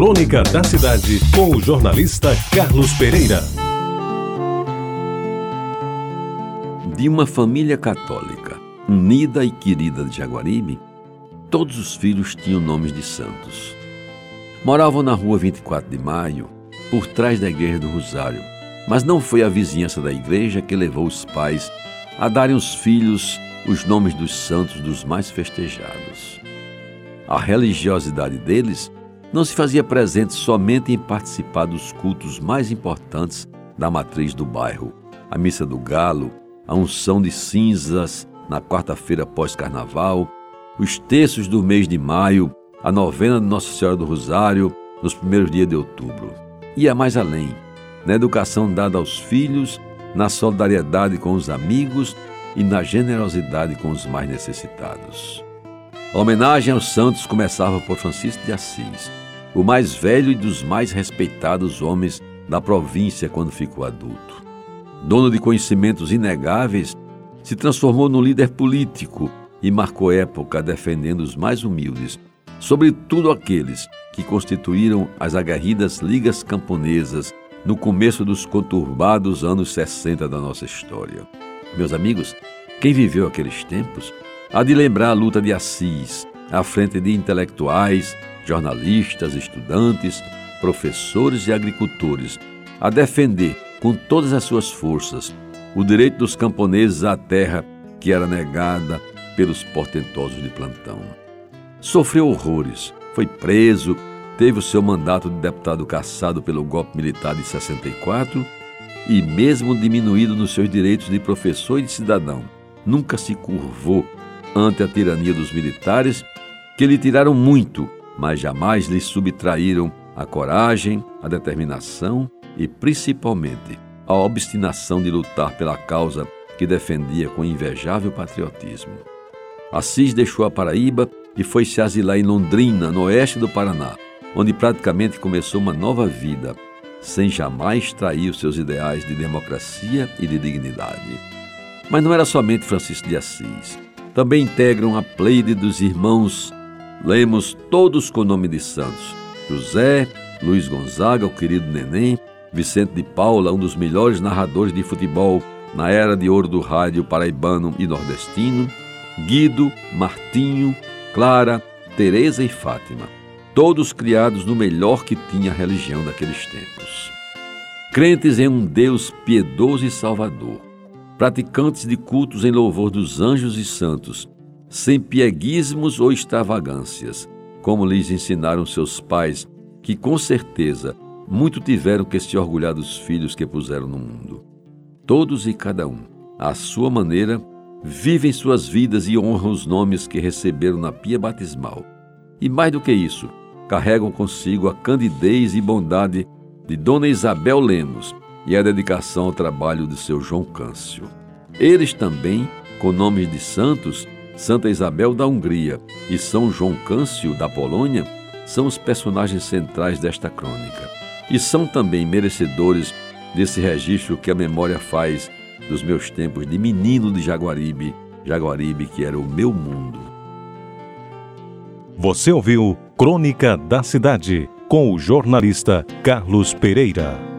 Crônica da Cidade, com o jornalista Carlos Pereira. De uma família católica, unida e querida de Jaguaribe, todos os filhos tinham nomes de santos. Moravam na rua 24 de Maio, por trás da Igreja do Rosário, mas não foi a vizinhança da igreja que levou os pais a darem aos filhos os nomes dos santos dos mais festejados. A religiosidade deles não se fazia presente somente em participar dos cultos mais importantes da matriz do bairro, a missa do galo, a unção de cinzas na quarta-feira pós-carnaval, os terços do mês de maio, a novena de Nossa Senhora do Rosário nos primeiros dias de outubro. Ia mais além, na educação dada aos filhos, na solidariedade com os amigos e na generosidade com os mais necessitados. A homenagem aos santos começava por Francisco de Assis, o mais velho e dos mais respeitados homens da província quando ficou adulto. Dono de conhecimentos inegáveis, se transformou num líder político e marcou época defendendo os mais humildes, sobretudo aqueles que constituíram as aguerridas ligas camponesas no começo dos conturbados anos 60 da nossa história. Meus amigos, quem viveu aqueles tempos há de lembrar a luta de Assis, à frente de intelectuais, jornalistas, estudantes, professores e agricultores, a defender com todas as suas forças o direito dos camponeses à terra que era negada pelos portentosos de plantão. Sofreu horrores, foi preso, teve o seu mandato de deputado cassado pelo golpe militar de 64 e, mesmo diminuído nos seus direitos de professor e de cidadão, nunca se curvou ante a tirania dos militares que lhe tiraram muito mas jamais lhe subtraíram a coragem, a determinação e, principalmente, a obstinação de lutar pela causa que defendia com invejável patriotismo. Assis deixou a Paraíba e foi se asilar em Londrina, no oeste do Paraná, onde praticamente começou uma nova vida, sem jamais trair os seus ideais de democracia e de dignidade. Mas não era somente Francisco de Assis. Também integram a pleide dos irmãos Lemos todos com o nome de santos: José, Luiz Gonzaga, o querido Neném, Vicente de Paula, um dos melhores narradores de futebol na era de ouro do rádio paraibano e nordestino, Guido, Martinho, Clara, Teresa e Fátima, todos criados no melhor que tinha a religião daqueles tempos. Crentes em um Deus piedoso e salvador, praticantes de cultos em louvor dos anjos e santos, sem pieguismos ou extravagâncias, como lhes ensinaram seus pais, que com certeza muito tiveram que se orgulhar dos filhos que puseram no mundo. Todos e cada um, à sua maneira, vivem suas vidas e honram os nomes que receberam na pia batismal. E mais do que isso, carregam consigo a candidez e bondade de Dona Isabel Lemos e a dedicação ao trabalho de seu João Câncio. Eles também, com nomes de santos, Santa Isabel da Hungria e São João Câncio da Polônia são os personagens centrais desta crônica e são também merecedores desse registro que a memória faz dos meus tempos de menino de Jaguaribe, Jaguaribe que era o meu mundo. Você ouviu Crônica da Cidade com o jornalista Carlos Pereira.